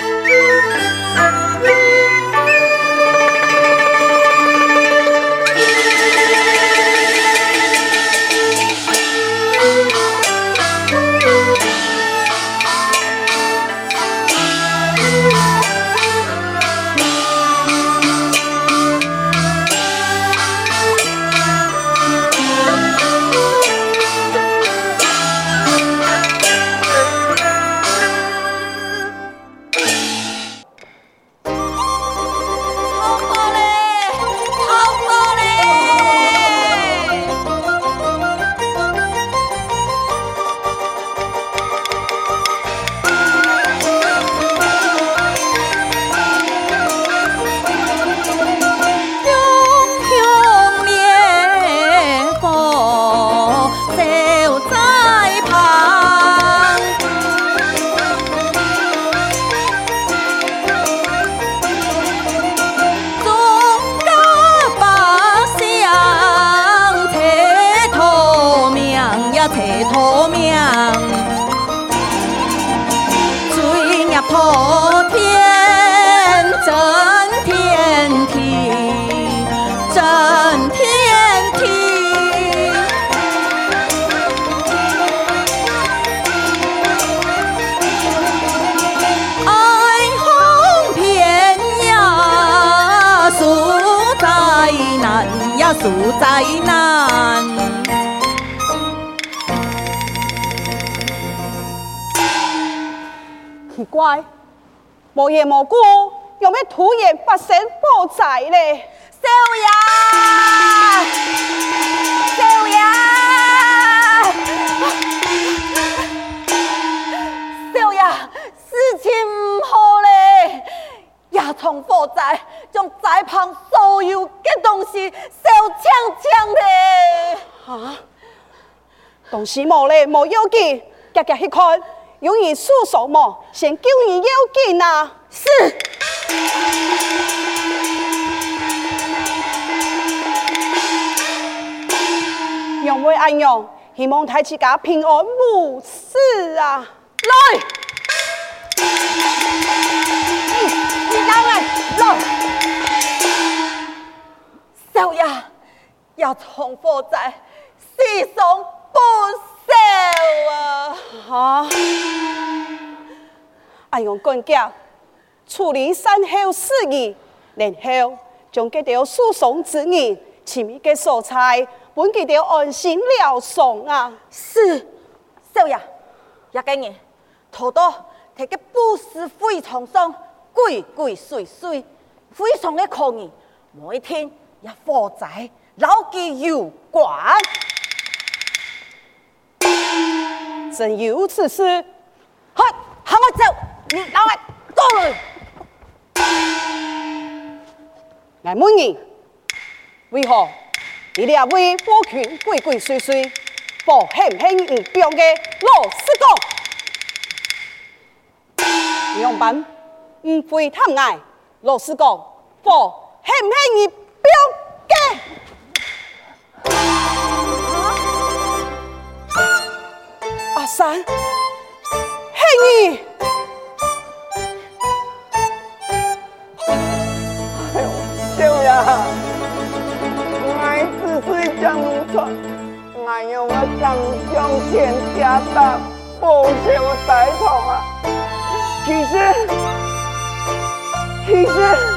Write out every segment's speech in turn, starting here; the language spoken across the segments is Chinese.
数怪，无缘无故，有咩突然发生火灾咧？少爷，少爷，少爷，事情唔好咧，一场火灾将在旁所有嘅东西烧呛呛咧！啊，东西冇咧，冇要紧，夹夹去看，有人诉什么？先救人要紧啊！是。两位阿娘，希望大家平安无事啊！来，你来来来。少爷要从火灾，牺牲不少啊！哈！哎呦，管家处理善后事宜，然后将这条诉讼之人亲密的素材，本给条安心了送啊！是，少爷，一个人偷到这个不是非常上鬼鬼祟祟，非常的可疑，每天。一火灾，牢记有关，真有此事。去，喊我走，你老外过来。来问你，为何你俩为夫君鬼鬼祟祟，不轻轻一表的老实讲？样板唔会贪爱，老实讲，不轻轻一。表阿三，嘿你，哎呦，少爷，我只是讲错，我用我刚向前加大，不求大同啊，其实，其实。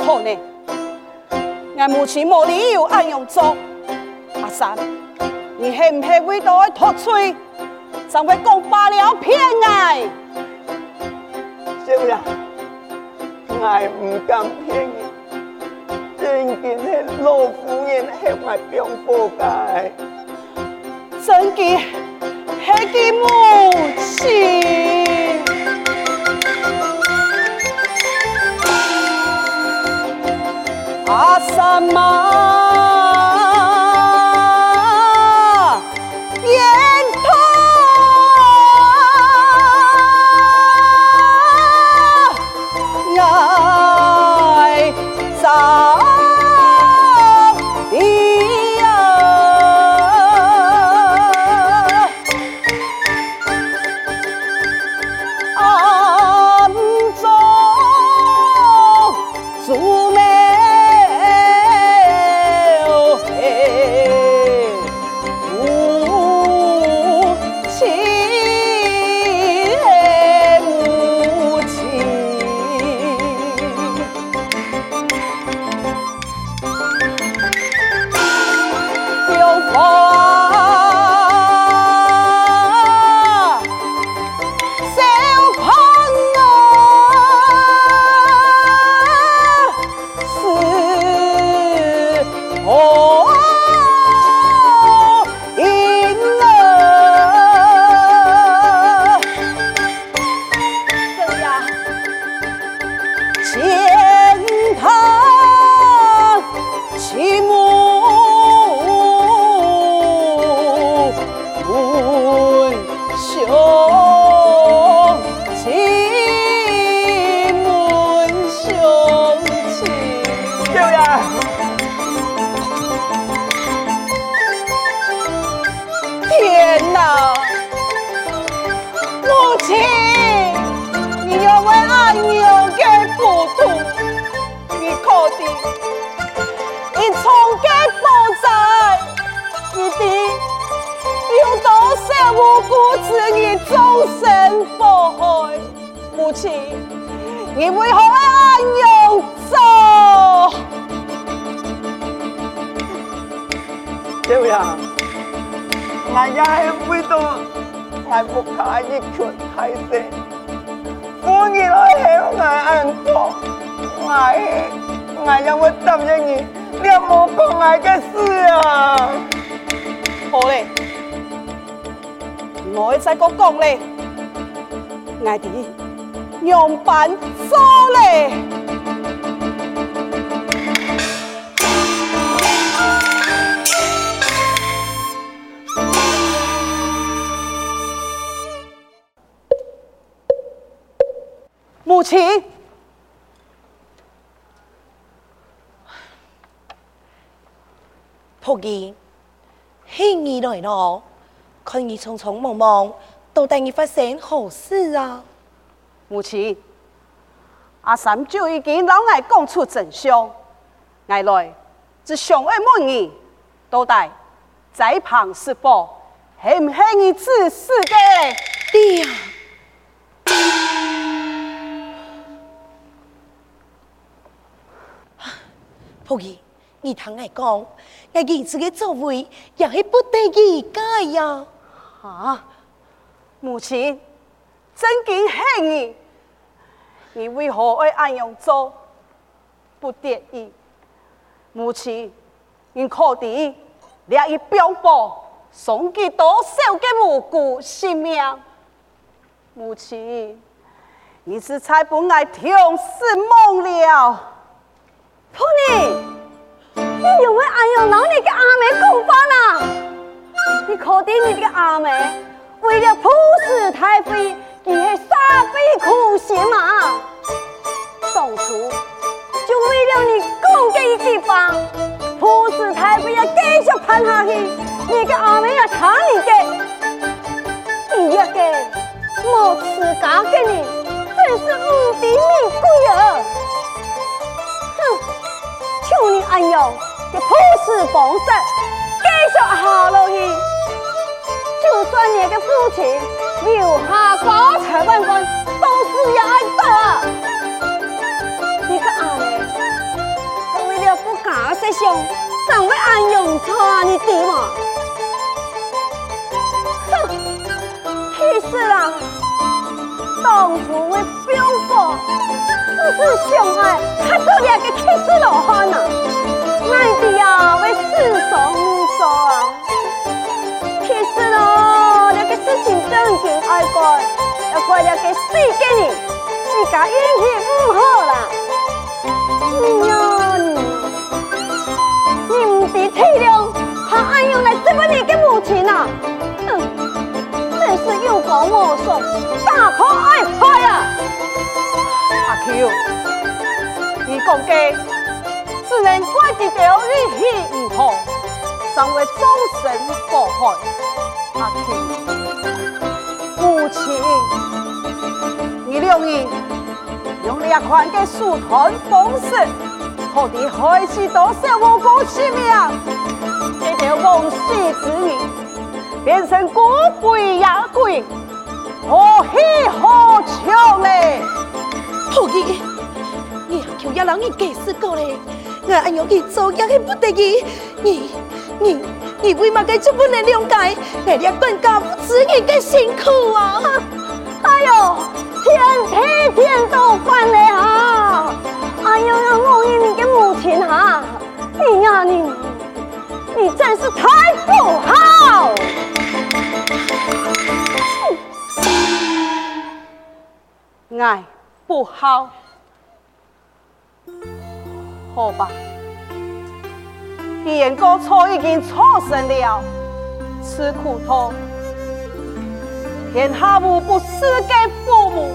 冇可能，我母亲无理由安样做。阿三，你系唔系为到脱罪，才会讲罢了偏爱？少爷，我唔敢骗你。真见系老夫人系埋병火界，真见系佢母亲，Faça mais. 阿三妈。你为何安样做？少爷，我也系为到我不可以全太岁，我你来向我安坐，我我让我答应你，你莫讲我嘅事啊！好嘞，我再讲讲嘞，我哋。用板做嘞，母亲，仆儿，嘿你来咯，看你匆匆忙忙，到底你发生好事啊？母亲，阿三就已经老爱讲出真相，爱来只想爱问你，到底在旁是否系唔系你自私的？爹呀，仆儿，你听我讲，我儿子的作为也是不得已改呀。啊，母亲，真经恨你。你为何会安样做？不得已，母亲，你可得两一表伯送给多少个无辜性命？母亲，你是才不爱听是梦了。婆妮，你又会安样让你的阿妹讲话啦？你可得你的阿妹为了普世太妃。你系煞费苦心嘛？当初就为了你讲这一句话，普世太妃要继续判下去，你个阿妹要抢你的，你这个没持家的人，真是无底命贵啊！哼，求你安样给普世方式继续下落去，就算你的父亲。留下高才万贯，都是要爱的。你个阿妹，为了不假设想，怎会安样错你的嘛？哼，其实啊，当初为表哥，只是相爱，他做两个气死老汉呐，爱的呀为世上无数啊，其实喽。事情正经爱怪，要怪了给谁给你？自家运气不好啦！你呀你，你唔知体谅，还爱用来质问你的母亲呐？哼，真是有口无说，大婆爱拍呀！阿 Q，你讲嘅只能一条运气不好，成为终身祸害。阿庆，母亲，你两人用两款嘅书谈方式，何地开始多少无辜性命？这条王氏之女变成孤贵雅贵，何喜何强呢？好嘅。你求要让你解释过嘞，我按样去做也是不得已。你、你、你为嘛个就不能谅解？我俩管家不知你的辛苦啊！哎呦，天天天都犯了啊！哎呦，让我与你的母亲哈，你呀你，你真是太不好！爱不好。好吧，既然过错已经错生了，吃苦头，天下无不是给父母。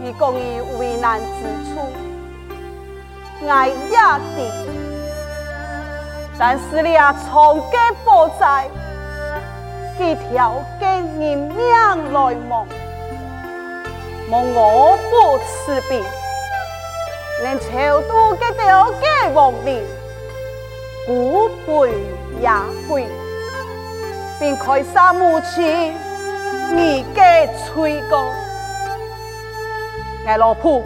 你讲有为难之处，爱也的，但是你啊，从给负债，几条给人命来蒙，蒙我不辞别。连朝都给掉给亡命，孤悲也贵，并开杀母亲，你给吹过，爱老婆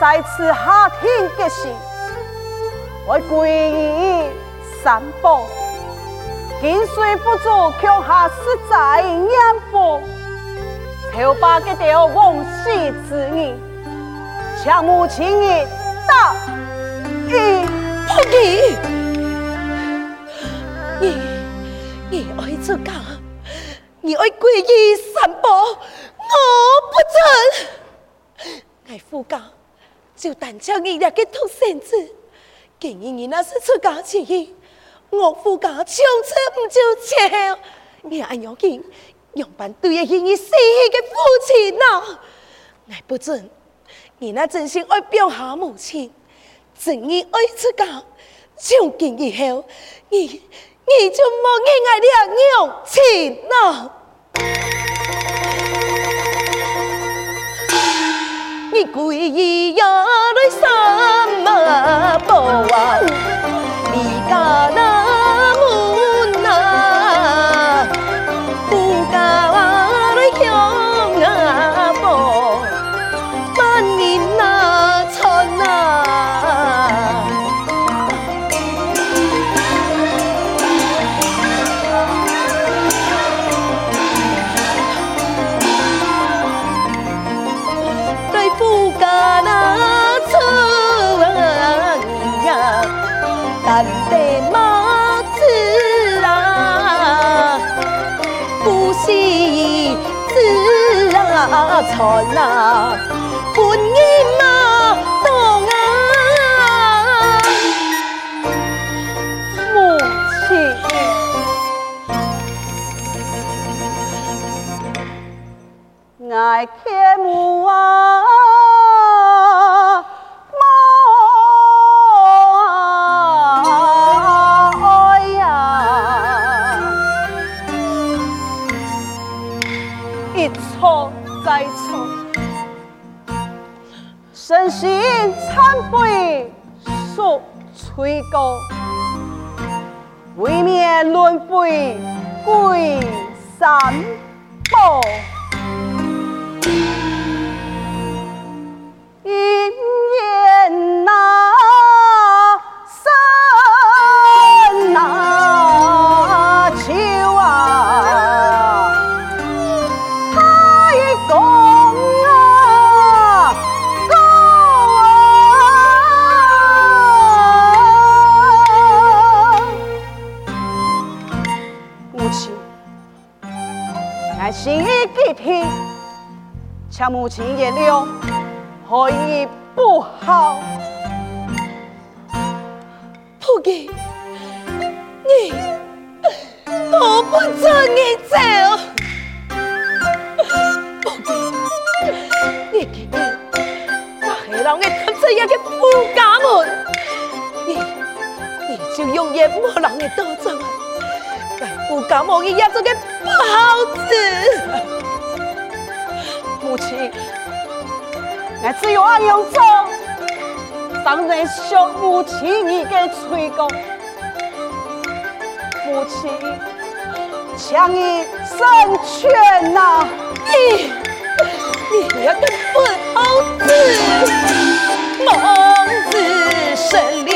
在此下天的时，我归于三宝，金水不足，强下实在眼福，朝把给掉王氏之女。向母亲你道义不给，你你爱出家，你爱皈依三宝，我不准。爱夫家就单叫你俩个独生子，今日你那是出家之意，我夫家从此不就切。你爱要紧，用办对得起你死去的父亲呐，爱不准。你那真心爱表下母亲，真意爱出家，从今以后，你你就莫爱爱了娘亲呐！你故意要来什么宝啊？你家那 quỷ quỷ sán 向母亲原谅，何以不好？不给，你我不准你走。不给，你给你，我还让我看这样的富家门，你你就永远莫让我得罪了。富家门一样做个包子，母亲，我只有安样做，当然受母亲你的催告。母亲，请你成全呐！你。你要个笨猴子，孟子生了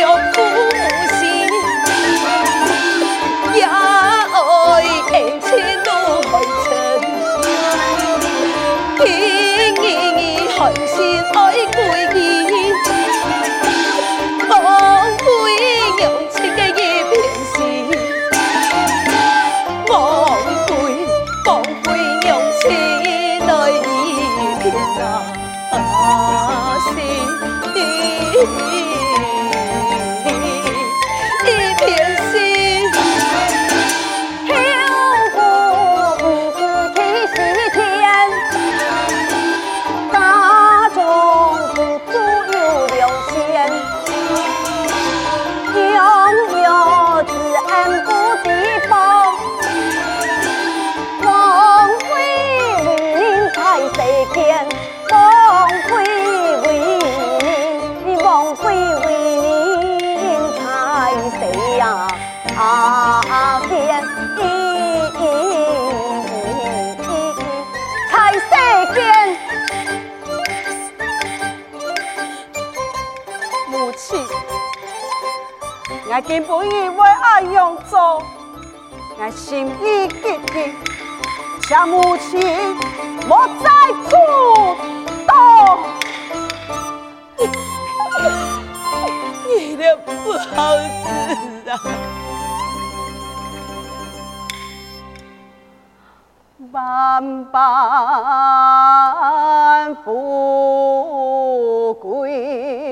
根本以为爱用做，我心意激激，请母亲莫再苦。你的不好子啊！万般富贵。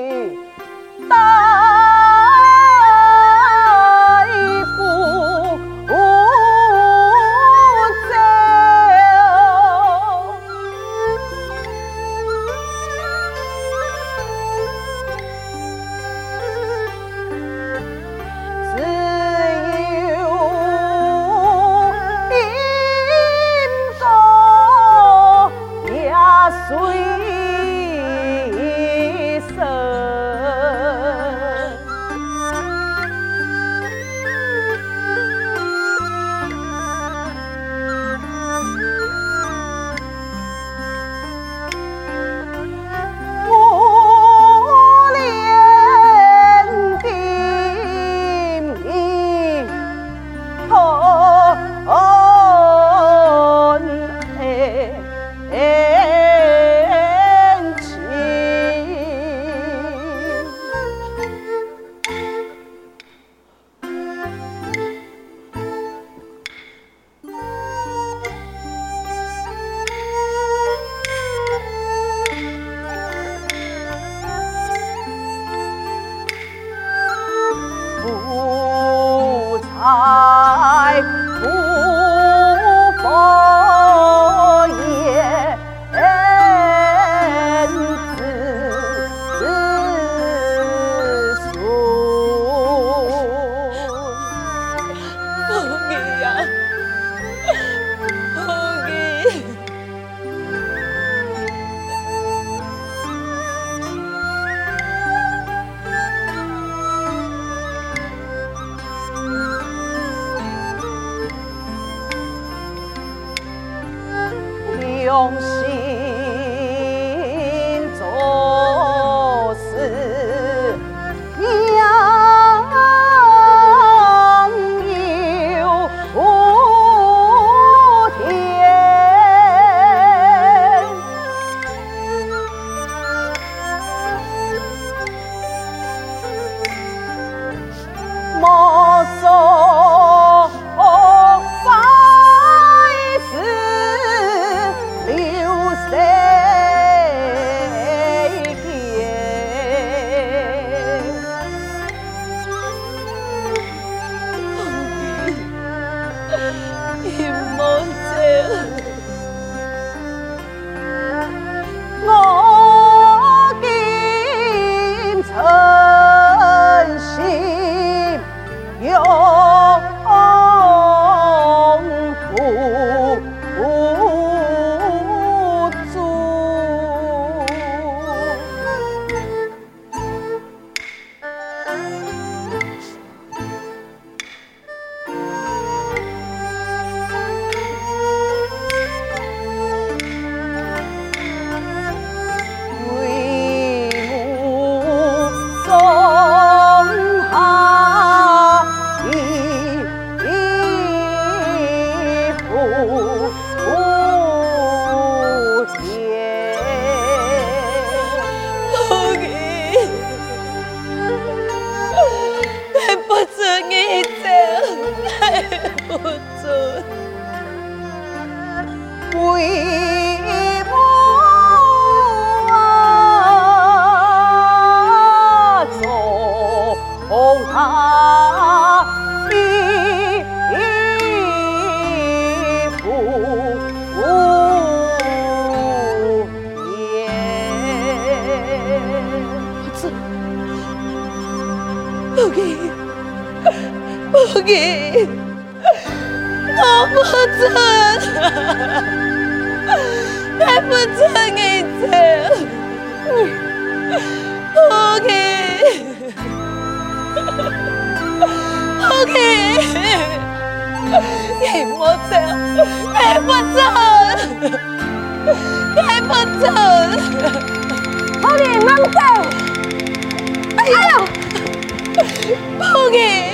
准，我不准你走，不给，不给，你莫走，你莫走，你莫走，好的，慢走，哎呦！不给，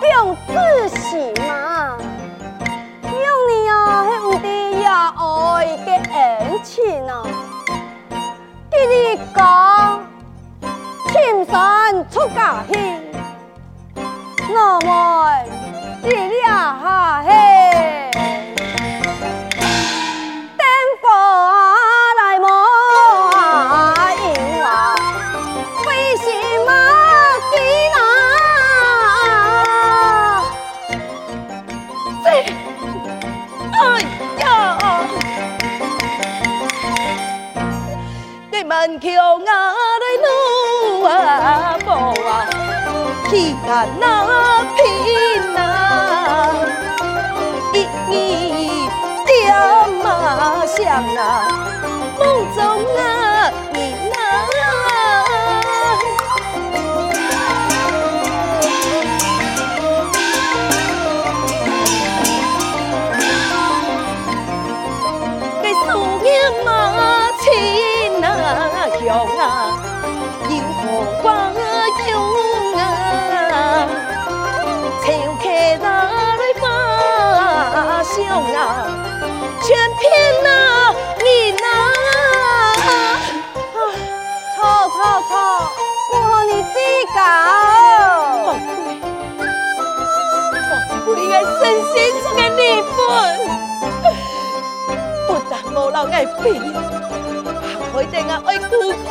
莫讲自喜嘛。亲啊，给你讲，青山出嫁去，我们一两下嘿，万桥啊来怒啊无啊，气干那拼啊，一年点啊香啊，梦中啊计较。我应该身心中的离婚，不但无人爱赔。我定啊爱苦苦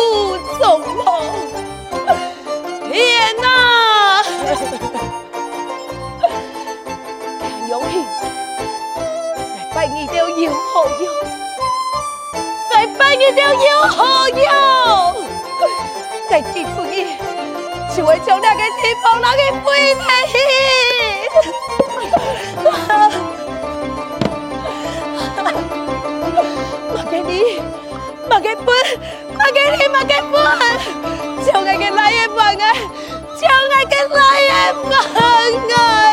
终老，天哪！杨永庆，来拜你了有何用？来拜你了有何用？再结婚伊，就会将两个地方那个背叛伊。我给你。马给本，马给你，马给本，就爱给来也忘爱，就爱给来也忘爱。